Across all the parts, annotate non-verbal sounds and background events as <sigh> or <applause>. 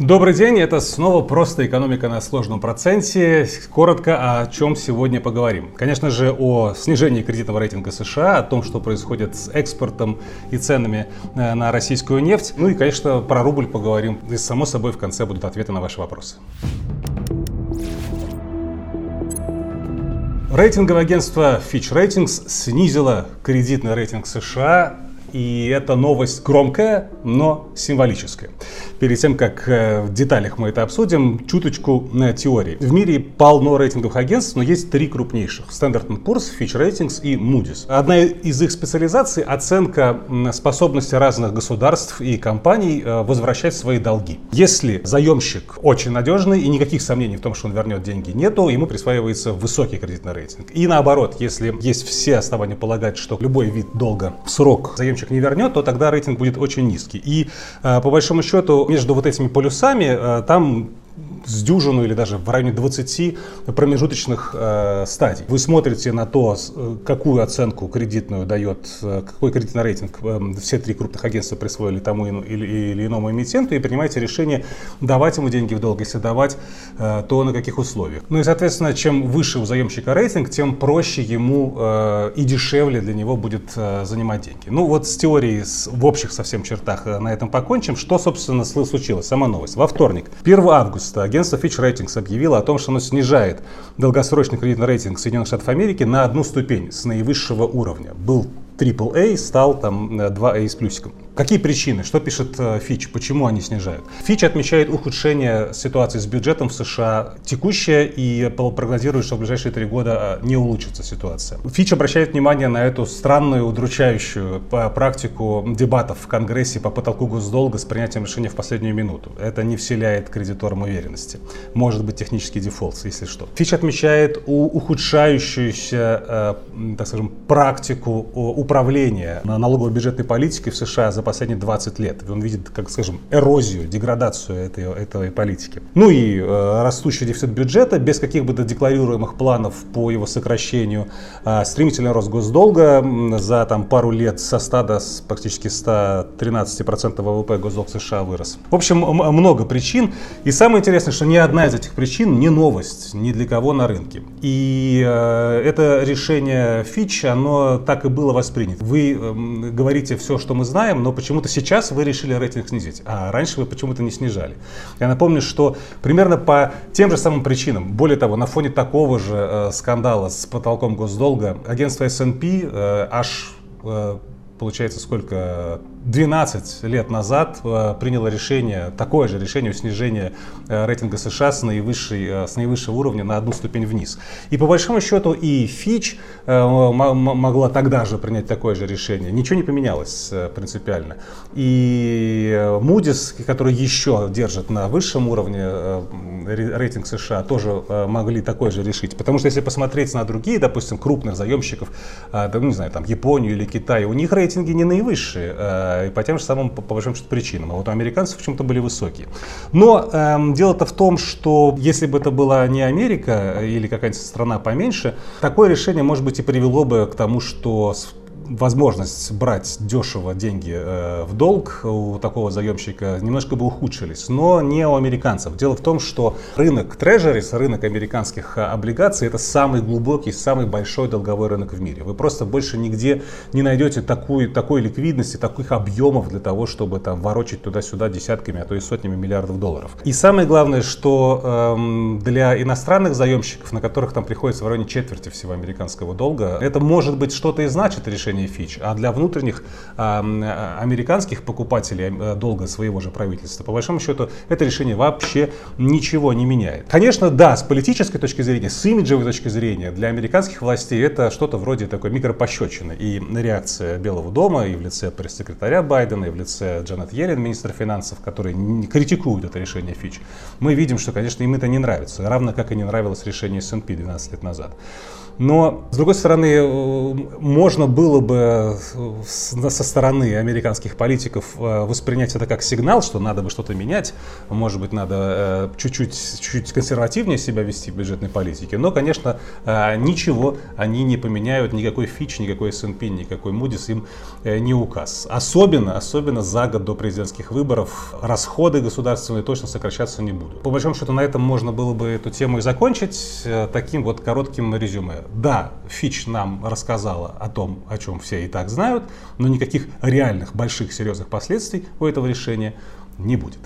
Добрый день, это снова «Просто экономика на сложном проценте». Коротко, о чем сегодня поговорим. Конечно же, о снижении кредитного рейтинга США, о том, что происходит с экспортом и ценами э, на российскую нефть. Ну и, конечно, про рубль поговорим. И, само собой, в конце будут ответы на ваши вопросы. Рейтинговое агентство Fitch Ratings снизило кредитный рейтинг США и эта новость громкая, но символическая. Перед тем, как э, в деталях мы это обсудим, чуточку на теории. В мире полно рейтинговых агентств, но есть три крупнейших. Standard Poor's, Fitch Ratings и Moody's. Одна из их специализаций – оценка способности разных государств и компаний э, возвращать свои долги. Если заемщик очень надежный и никаких сомнений в том, что он вернет деньги, нету, ему присваивается высокий кредитный рейтинг. И наоборот, если есть все основания полагать, что любой вид долга в срок заемщик не вернет, то тогда рейтинг будет очень низкий. И э, по большому счету между вот этими полюсами э, там с дюжину или даже в районе 20 промежуточных э, стадий. Вы смотрите на то, э, какую оценку кредитную дает, э, какой кредитный рейтинг э, все три крупных агентства присвоили тому или, или иному эмитенту и принимаете решение давать ему деньги в долг, если давать, э, то на каких условиях. Ну и, соответственно, чем выше у заемщика рейтинг, тем проще ему э, и дешевле для него будет э, занимать деньги. Ну вот с теорией с, в общих совсем чертах э, на этом покончим. Что, собственно, случилось? Сама новость. Во вторник, 1 августа, агентство Fitch Ratings объявило о том, что оно снижает долгосрочный кредитный рейтинг Соединенных Штатов Америки на одну ступень с наивысшего уровня. Был AAA, стал там 2A с плюсиком. Какие причины? Что пишет э, Фич? Почему они снижают? Фич отмечает ухудшение ситуации с бюджетом в США текущее и прогнозирует, что в ближайшие три года э, не улучшится ситуация. Фич обращает внимание на эту странную, удручающую э, практику дебатов в Конгрессе по потолку госдолга с принятием решения в последнюю минуту. Это не вселяет кредиторам уверенности. Может быть технический дефолт, если что. Фич отмечает ухудшающуюся, так скажем, практику управления налоговой бюджетной политикой в США за последние 20 лет. Он видит, как скажем, эрозию, деградацию этой, этой политики. Ну и э, растущий дефицит бюджета без каких бы то декларируемых планов по его сокращению. Э, стремительный рост госдолга за там, пару лет со 100 до практически 113% ВВП госдолг США вырос. В общем, много причин. И самое интересное, что ни одна из этих причин не новость ни для кого на рынке. И э, это решение Фич, оно так и было воспринято. Вы э, говорите все, что мы знаем, но почему-то сейчас вы решили рейтинг снизить, а раньше вы почему-то не снижали. Я напомню, что примерно по тем же самым причинам, более того, на фоне такого же э, скандала с потолком госдолга, агентство S&P э, аж э, получается сколько 12 лет назад э, приняло решение, такое же решение о снижении э, рейтинга США с, наивысшей, э, с наивысшего уровня на одну ступень вниз. И по большому счету и Fitch могла тогда же принять такое же решение. Ничего не поменялось принципиально. И Moody's, который еще держит на высшем уровне рейтинг США, тоже могли такое же решить. Потому что если посмотреть на другие, допустим, крупных заемщиков, ну, не знаю, там Японию или Китай, у них рейтинги не наивысшие Э, и по тем же самым, по, по большим причинам. А вот у американцев почему-то были высокие. Но эм, дело-то в том, что если бы это была не Америка или какая-нибудь страна поменьше, такое решение, может быть, и привело бы к тому, что возможность брать дешево деньги э, в долг у такого заемщика немножко бы ухудшились, но не у американцев. Дело в том, что рынок трежерис, рынок американских э, облигаций, это самый глубокий, самый большой долговой рынок в мире. Вы просто больше нигде не найдете такую, такой ликвидности, таких объемов для того, чтобы там ворочать туда-сюда десятками, а то и сотнями миллиардов долларов. И самое главное, что эм, для иностранных заемщиков, на которых там приходится в районе четверти всего американского долга, это может быть что-то и значит решение компании Fitch, а для внутренних а, американских покупателей э, долга своего же правительства, по большому счету, это решение вообще ничего не меняет. Конечно, да, с политической точки зрения, с имиджевой точки зрения, для американских властей это что-то вроде такой микропощечины. И реакция Белого дома и в лице пресс-секретаря Байдена, и в лице Джанет Йеллен, министра финансов, которые критикуют это решение Fitch, мы видим, что, конечно, им это не нравится, равно как и не нравилось решение S&P 12 лет назад. Но, с другой стороны, э, можно было было бы со стороны американских политиков воспринять это как сигнал, что надо бы что-то менять, может быть, надо чуть-чуть, чуть-чуть консервативнее себя вести в бюджетной политике, но, конечно, ничего они не поменяют, никакой фич, никакой S&P, никакой Moody's им не указ. Особенно, особенно за год до президентских выборов расходы государственные точно сокращаться не будут. По большому счету на этом можно было бы эту тему и закончить э, таким вот коротким резюме. Да, Фич нам рассказала о том, о чем все и так знают, но никаких реальных больших серьезных последствий у этого решения не будет.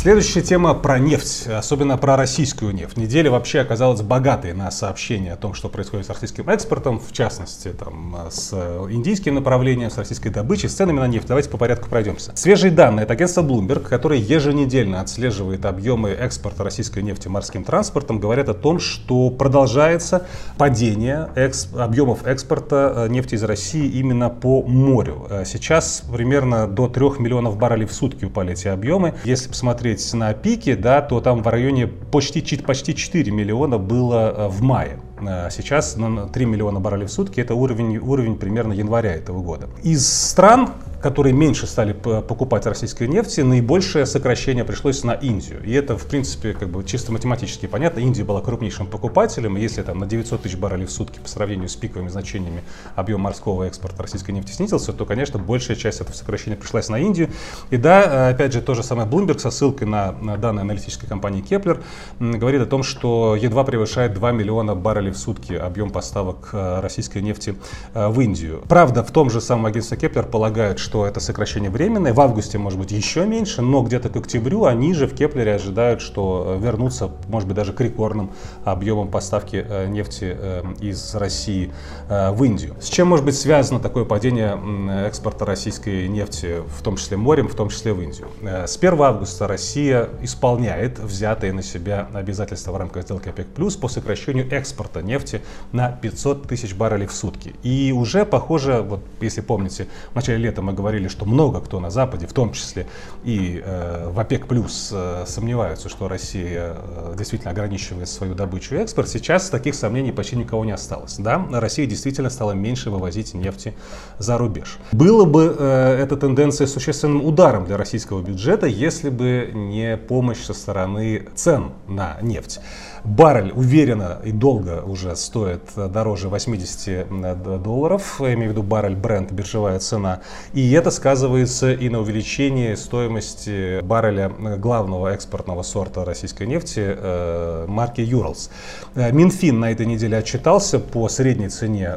Следующая тема про нефть, особенно про российскую нефть. Неделя вообще оказалась богатой на сообщения о том, что происходит с российским экспортом, в частности, там, с индийским направлением, с российской добычей, с ценами на нефть. Давайте по порядку пройдемся. Свежие данные от агентства Bloomberg, которое еженедельно отслеживает объемы экспорта российской нефти морским транспортом, говорят о том, что продолжается падение экс... объемов экспорта э, нефти из России именно по морю. Э, сейчас примерно до 3 миллионов баррелей в сутки упали эти объемы. Если посмотреть посмотреть на пике, да, то там в районе почти, почти 4 миллиона было э, в мае. Э, сейчас 3 миллиона баррелей в сутки, это уровень, уровень примерно января этого года. Из стран, которые меньше стали покупать российской нефти, наибольшее сокращение пришлось на Индию. И это, в принципе, как бы чисто математически понятно. Индия была крупнейшим покупателем, и если там на 900 тысяч баррелей в сутки по сравнению с пиковыми значениями объем морского экспорта российской нефти снизился, то, конечно, большая часть этого сокращения пришлась на Индию. И да, опять же, то же самое Bloomberg со ссылкой на, на данные аналитической компании Kpler говорит о том, что едва превышает 2 миллиона баррелей в сутки объем поставок э, российской нефти э, в Индию. Правда, в том же самом агентстве Kpler полагают, что что это сокращение временное. В августе, может быть, еще меньше, но где-то к октябрю они же в Kpler е ожидают, что э, вернутся, может быть, даже к рекордным объемам поставки э, нефти э, из России в Индию. С чем может быть связано такое падение экспорта российской нефти, в том числе морем, в том числе в Индию? С 1 августа Россия исполняет взятые на себя обязательства в рамках сделки ОПЕК+, по сокращению экспорта нефти на 500 тысяч баррелей в сутки. И уже, похоже, вот если помните, в начале лета мы говорили, что много кто на Западе, в том числе и э, в ОПЕК+, плюс э, сомневаются, что Россия э, действительно ограничивает свою добычу и экспорт. Сейчас таких сомнений почти никого не осталось. Да, Россия действительно стала меньше вывозить нефти за рубеж. Было бы э, эта тенденция существенным ударом для российского бюджета, если бы не помощь со стороны цен на нефть. Баррель уверенно и долго уже стоит дороже 80 долларов, я имею в виду баррель бренд, биржевая цена. И это сказывается и на увеличении стоимости барреля главного экспортного сорта российской нефти э, марки Urals. Э, Минфин на этой неделе отчитался по средней цене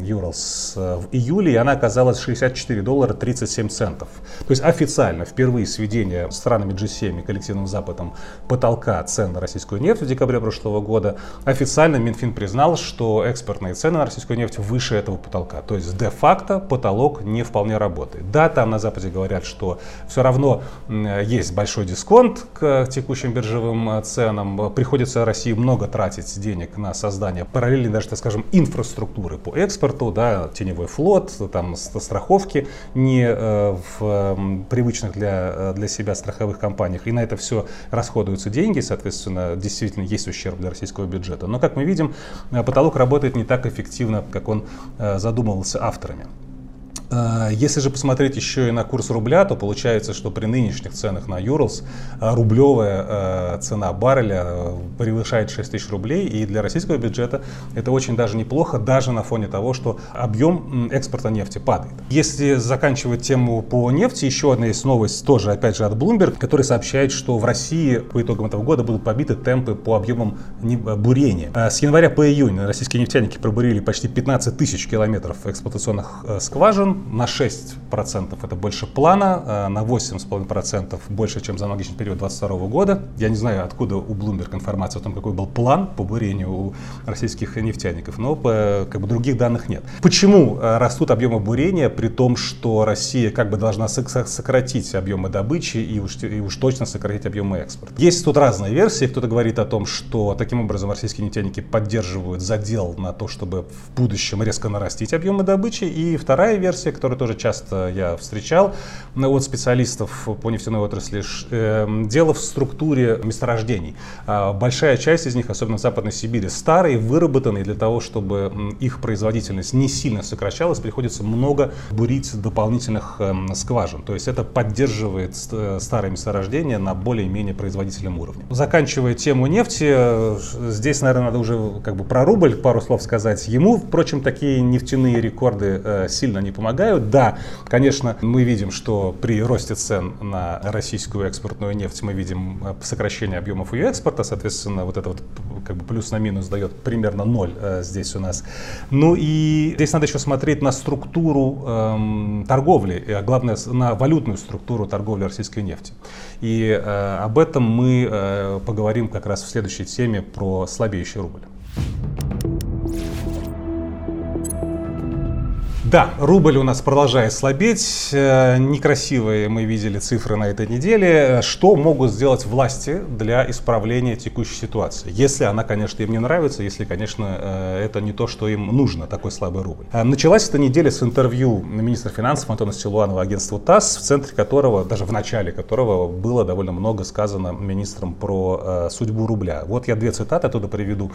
Urals э, в июле, и она оказалась 64 доллара 37 центов. То есть официально впервые с введения странами G7 и коллективным Западом потолка цен на российскую нефть в декабре прошлого года, официально Минфин признал, что экспортные цены на российскую нефть выше этого потолка. То есть де-факто потолок не вполне работает. Да, там на Западе говорят, что все равно есть большой дисконт к текущим биржевым ценам. Приходится России много тратить денег на создание параллельной даже, так скажем, инфраструктуры по экспорту, да, теневой флот, там страховки не э, в привычных для, э, для себя страховых компаниях. И на это все расходуются деньги, соответственно, действительно есть ущерб для российского бюджета. Но, как мы видим, э, потолок работает не так эффективно, как он задумывался авторами. А, если же посмотреть еще и на курс рубля, то получается, что при нынешних ценах на Юрлс а, рублевая а, цена барреля превышает 6 тысяч рублей. И для российского бюджета это очень даже неплохо, даже на фоне того, что объем экспорта нефти падает. Если заканчивать тему по нефти, еще одна есть новость, тоже опять же от Bloomberg, который сообщает, что в России по итогам этого года будут побиты темпы по объемам бурения. С января по июнь российские нефтяники пробурили почти 15 тысяч километров эксплуатационных скважин на 6% это больше плана, э, на 8,5% больше, чем за аналогичный период 2022 года. Я не знаю, откуда у Bloomberg информация о том, какой был план по бурению у российских нефтяников, но как бы, других данных нет. Почему э, растут объемы бурения, при том, что Россия как бы должна сократить объемы добычи и уж, и уж точно сократить объемы экспорта? Есть тут разные версии. Кто-то говорит о том, что таким образом российские нефтяники поддерживают задел на то, чтобы в будущем резко нарастить объемы добычи. И вторая версия, который тоже часто я встречал от специалистов по нефтяной отрасли. Эм, дело в структуре месторождений. А, большая часть из них, особенно в Западной Сибири, старые, выработанные для того, чтобы их производительность не сильно сокращалась, приходится много бурить дополнительных эм, скважин. То есть это поддерживает э, старые месторождения на более-менее производительном уровне. Заканчивая тему нефти, э, здесь, наверное, надо уже как бы про рубль пару слов сказать. Ему, впрочем, такие нефтяные рекорды э, сильно не помогают. Да, конечно, мы видим, что при росте цен на российскую экспортную нефть мы видим э, сокращение объемов ее экспорта, соответственно, вот это вот как бы плюс на минус дает примерно ноль э, здесь у нас. Ну и здесь надо еще смотреть на структуру эм, торговли, а главное на валютную структуру торговли российской нефти. И э, об этом мы э, поговорим как раз в следующей теме про слабеющий рубль. Да, рубль у нас продолжает слабеть. Э, некрасивые мы видели цифры на этой неделе. Что могут сделать власти для исправления текущей ситуации? Если она, конечно, им не нравится, если, конечно, э, это не то, что им нужно, такой слабый рубль. Э, началась эта неделя с интервью министра финансов Антона Силуанова агентству ТАСС, в центре которого, даже в начале которого было довольно много сказано министром про судьбу рубля. Вот я две цитаты оттуда приведу.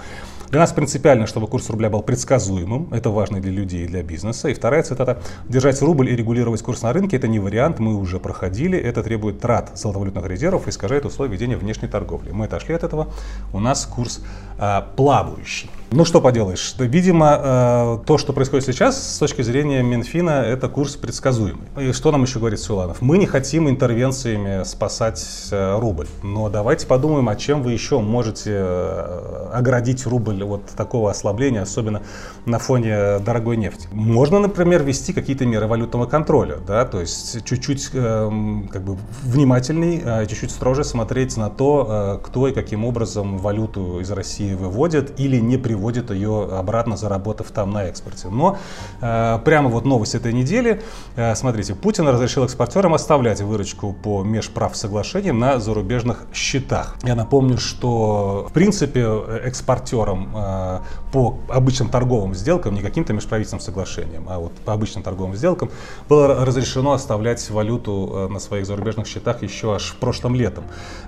Для нас принципиально, чтобы курс рубля был предсказуемым. Это важно для людей и для бизнеса. И вторая цитата. Держать рубль и регулировать курс на рынке – это не вариант, мы уже проходили. Это требует трат золотовалютных резервов и искажает условия ведения внешней торговли. Мы отошли от этого. У нас курс а, плавающий. Ну что поделаешь, видимо, э, то, что происходит сейчас, с точки зрения Минфина, это курс предсказуемый. И что нам еще говорит Суланов? Мы не хотим интервенциями спасать э, рубль, но давайте подумаем, а чем вы еще можете э, оградить рубль от такого ослабления, особенно на фоне дорогой нефти. Можно, например, ввести какие-то меры валютного контроля, да, то есть чуть-чуть эм, как бы внимательней, чуть-чуть строже смотреть на то, кто и каким образом валюту из России выводит или не приводит приводит ее обратно, заработав там на экспорте. Но э, прямо вот новость этой недели. Э, смотрите, Путин разрешил экспортерам оставлять выручку по межправ соглашениям на зарубежных счетах. Я напомню, что в принципе экспортерам э, по обычным торговым сделкам, не каким-то межправительственным соглашениям, а вот по обычным торговым сделкам было разрешено оставлять валюту э, на своих зарубежных счетах еще аж в прошлом летом,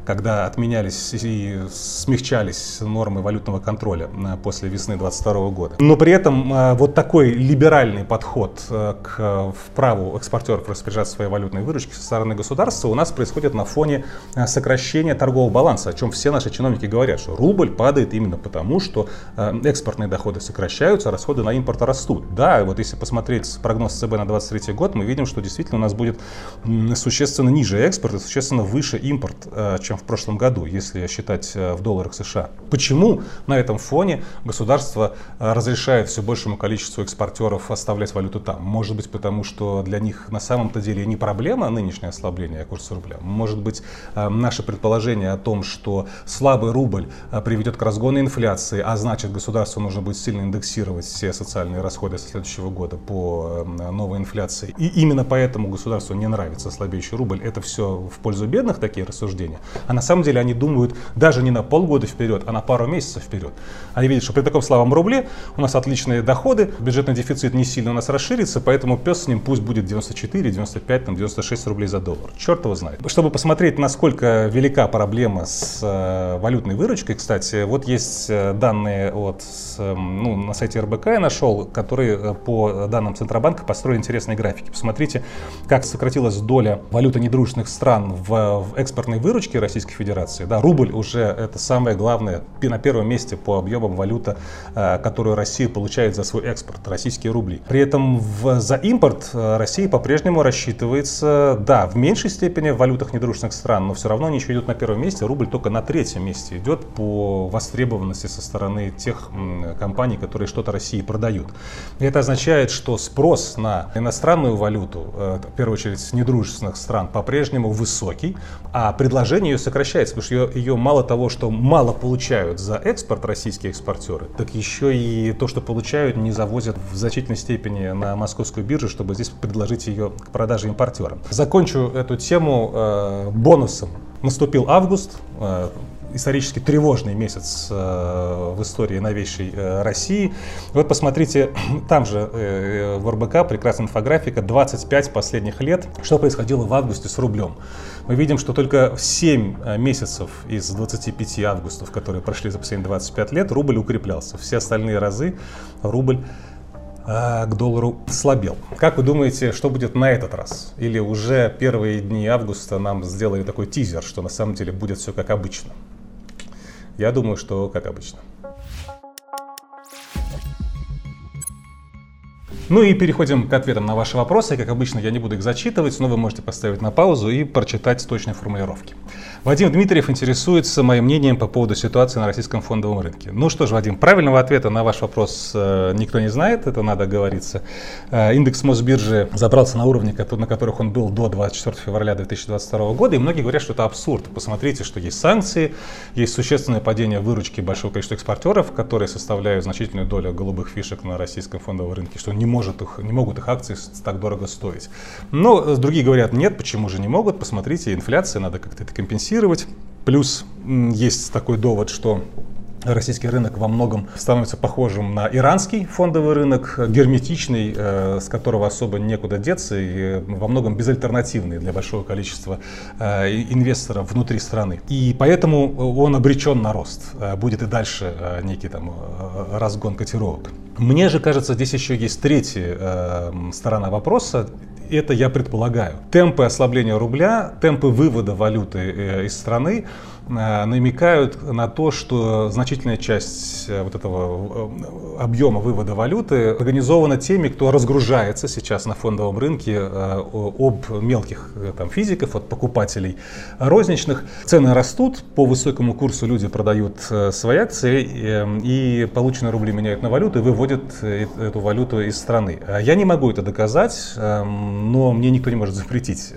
когда отменялись и смягчались нормы валютного контроля э, после после весны 2022 года. Но при этом э, вот такой либеральный подход э, к праву экспортеров распоряжаться своей валютной выручкой со стороны государства у нас происходит на фоне э, сокращения торгового баланса, о чем все наши чиновники говорят, что рубль падает именно потому, что экспортные доходы сокращаются, а расходы на импорт растут. Да, вот если посмотреть прогноз ЦБ на 2023 год, мы видим, что действительно у нас будет существенно ниже экспорт и существенно выше импорт, чем в прошлом году, если считать в долларах США. Почему на этом фоне государство э, разрешает все большему количеству экспортеров оставлять валюту там. Может быть, потому что для них на самом-то деле не проблема нынешнее ослабление курса рубля. Может быть, э, наше предположение о том, что слабый рубль э, приведет к разгону инфляции, а значит, государству нужно будет сильно индексировать все социальные расходы со следующего года по новой инфляции. И именно поэтому государству не нравится слабеющий рубль. Это все в пользу бедных такие рассуждения. А на самом деле они думают даже не на полгода вперед, а на пару месяцев вперед. Они видят, что при таком слабом рубле у нас отличные доходы, бюджетный дефицит не сильно у нас расширится, поэтому пес с ним пусть будет 94, 95, там, 96 рублей за доллар. Черт его знает. Чтобы посмотреть, насколько велика проблема с э, валютной выручкой, кстати, вот есть э, данные от, э, ну, на сайте РБК я нашел, которые э, по данным Центробанка построили интересные графики. Посмотрите, как сократилась доля валюты недружественных стран в, в экспортной выручке Российской Федерации. Да, рубль уже это самое главное, на первом месте по объемам валюты валюта, э, которую Россия получает за свой экспорт, российские рубли. При этом в, за импорт э, Россия по-прежнему рассчитывается, да, в меньшей степени в валютах недружественных стран, но все равно они еще идут на первом месте, рубль только на третьем месте идет по востребованности со стороны тех компаний, которые что-то России продают. И это означает, что спрос на иностранную валюту, э, в первую очередь с недружественных стран, по-прежнему высокий, а предложение ее сокращается, потому что ее, ее мало того, что мало получают за экспорт российские экспортеры, доллары, так еще и то, что получают, не завозят в значительной степени на московскую биржу, чтобы здесь предложить ее к продаже импортерам. Закончу эту тему э, бонусом. Наступил август, э, исторически тревожный месяц в истории новейшей России. Вот посмотрите, <clears throat> там же в РБК прекрасная инфографика 25 последних лет, что происходило в августе с рублем. Мы видим, что только в 7 месяцев из 25 августов, которые прошли за последние 25 лет, рубль укреплялся. Все остальные разы рубль к доллару слабел. Как вы думаете, что будет на этот раз? Или уже первые дни августа нам сделали такой тизер, что на самом деле будет все как обычно? Я думаю, что как обычно. Ну и переходим к ответам на ваши вопросы. Как обычно, я не буду их зачитывать, но вы можете поставить на паузу и прочитать точные формулировки. Вадим Дмитриев интересуется моим мнением по поводу ситуации на российском фондовом рынке. Ну что ж, Вадим, правильного ответа на ваш вопрос э, никто не знает, это надо говориться. Э, индекс Мосбиржи забрался на уровни, на которых он был до 24 февраля 2022 года, и многие говорят, что это абсурд. Посмотрите, что есть санкции, есть существенное падение выручки большого количества экспортеров, которые составляют значительную долю голубых фишек на российском фондовом рынке, что не, может их, не могут их акции так дорого стоить. Но э, другие говорят, нет, почему же не могут, посмотрите, инфляция, надо как-то это компенсировать компенсировать. Плюс есть такой довод, что российский рынок во многом становится похожим на иранский фондовый рынок, герметичный, э, с которого особо некуда деться и во многом безальтернативный для большого количества э, инвесторов внутри страны. И поэтому он обречен на рост. Э, будет и дальше некий там разгон котировок. Мне же кажется, здесь еще есть третья сторона вопроса, это я предполагаю. Темпы ослабления рубля, темпы вывода валюты э, из страны намекают на то, что значительная часть э, вот этого э, объема вывода валюты организована теми, кто разгружается сейчас на фондовом рынке об мелких там, физиков, от покупателей розничных. Цены растут, по высокому курсу люди продают свои акции, и полученные рубли меняют на валюту и выводят эту валюту из страны. Я не могу это доказать, но мне никто не может запретить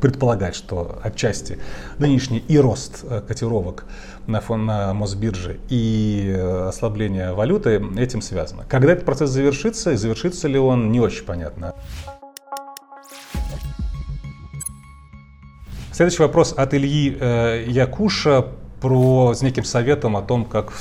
предполагать, что отчасти нынешний и рост рост э, котировок на, фон, на Мосбирже и э, ослабление валюты этим связано. Когда этот процесс завершится, и завершится ли он, не очень понятно. Следующий вопрос от Ильи э, Якуша про с неким советом о том, как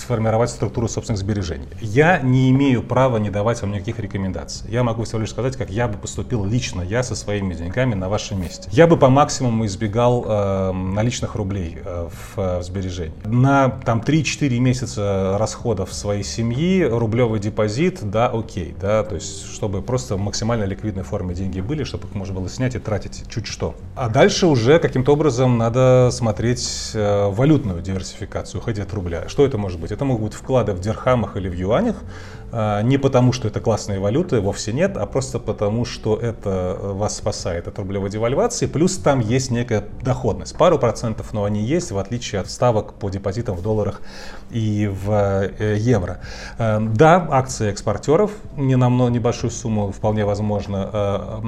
сформировать структуру собственных сбережений. Я не имею права не давать вам никаких рекомендаций. Я могу всего лишь сказать, как я бы поступил лично, я со своими деньгами на вашем месте. Я бы по максимуму избегал э, наличных рублей э, в, э, в сбережении. На там 3-4 месяца расходов своей семьи рублевый депозит, да, окей, да, то есть чтобы просто в максимально ликвидной форме деньги были, чтобы их можно было снять и тратить чуть что. А дальше уже каким-то образом надо смотреть э, валютную диверсификацию, уходить от рубля. Что это может быть? Это могут быть вклады в дирхамах или в юанях, не потому, что это классные валюты, вовсе нет, а просто потому, что это э, вас спасает от рублевой девальвации, плюс там есть некая доходность, пару процентов, но они есть, в отличие от ставок по депозитам в долларах и в э, евро. Э, да, акции экспортеров, не на небольшую сумму, вполне возможно.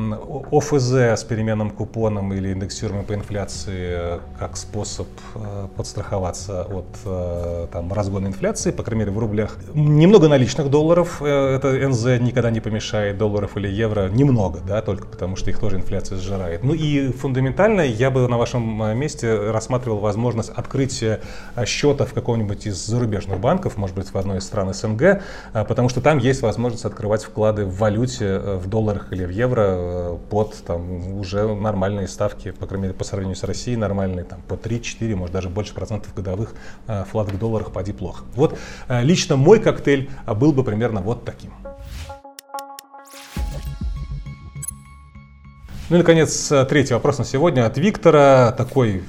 ОФЗ с переменным купоном или индексируемым по инфляции как способ подстраховаться от там, разгона инфляции, по крайней мере в рублях. Немного наличных долларов, долларов, э, это НЗ никогда не помешает, долларов или евро немного, да, только потому что их тоже инфляция сжирает. Ну и фундаментально я бы на вашем э, месте рассматривал возможность открытия э, счета в каком-нибудь из зарубежных банков, может быть, в одной из стран СНГ, потому что там есть возможность открывать вклады в валюте, в долларах или в евро под там, уже нормальные ставки, по крайней мере, по сравнению с Россией нормальные, там, по 3-4, может, даже больше процентов годовых вклад в долларах, поди плохо. Вот лично мой коктейль был бы примерно примерно вот таким. Ну и, наконец, третий вопрос на сегодня от Виктора. Такой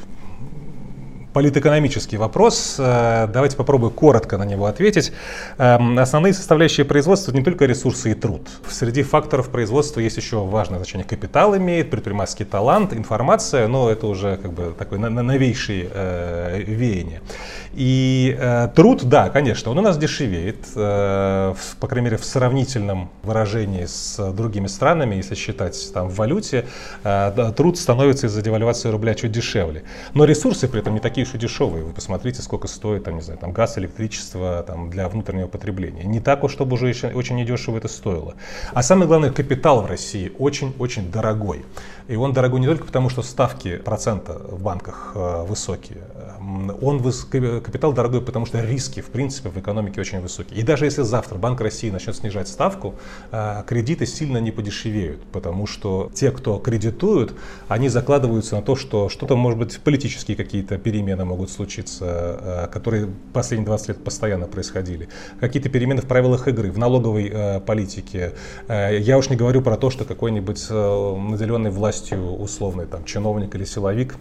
политэкономический вопрос. Э, давайте попробую коротко на него ответить. Эм, основные составляющие производства не только ресурсы и труд. Среди факторов производства есть еще важное значение. Капитал имеет, предпринимательский талант, информация, но это уже как бы такое новейшее э, веяние. И э, труд, да, конечно, он у нас дешевеет, по крайней мере, в сравнительном выражении с другими странами, если считать там в валюте, труд становится из-за девальвации рубля чуть дешевле. Но ресурсы при этом не такие и дешевые. Вы посмотрите, сколько стоит, там, не знаю, там, газ, электричество там, для внутреннего потребления. Не так уж, чтобы уже очень, очень недешево это стоило. А самое главное, капитал в России очень-очень дорогой. И он дорогой не только потому, что ставки процента в банках э, высокие. Он выс... капитал дорогой, потому что риски, в принципе, в экономике очень высокие. И даже если завтра Банк России начнет снижать ставку, э, кредиты сильно не подешевеют, потому что те, кто кредитуют, они закладываются на то, что что-то, может быть, политические какие-то перемены могут случиться, э, которые последние 20 лет постоянно происходили. Какие-то перемены в правилах игры, в налоговой э, политике. Я уж не говорю про то, что какой-нибудь наделенный властью условный там, чиновник или силовик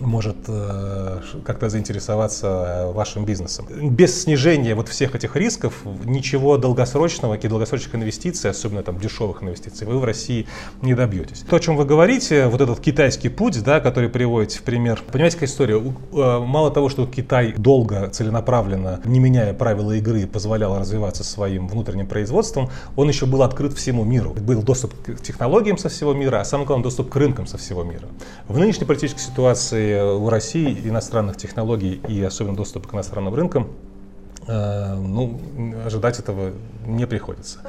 может э, как-то заинтересоваться вашим бизнесом. Без снижения вот всех этих рисков ничего долгосрочного, каких долгосрочных инвестиций, особенно там дешевых инвестиций, вы в России не добьетесь. То, о чем вы говорите, вот этот китайский путь, да, который приводите в пример, понимаете, какая история? Э, мало того, что Китай долго, целенаправленно, не меняя правила игры, позволял развиваться своим внутренним производством, он еще был открыт всему миру. Был доступ к технологиям со всего мира, а самое главное, доступ к рынкам со всего мира. В нынешней политической ситуации в России иностранных технологий и особенно доступа к иностранным рынкам, э, ну, ожидать этого не приходится.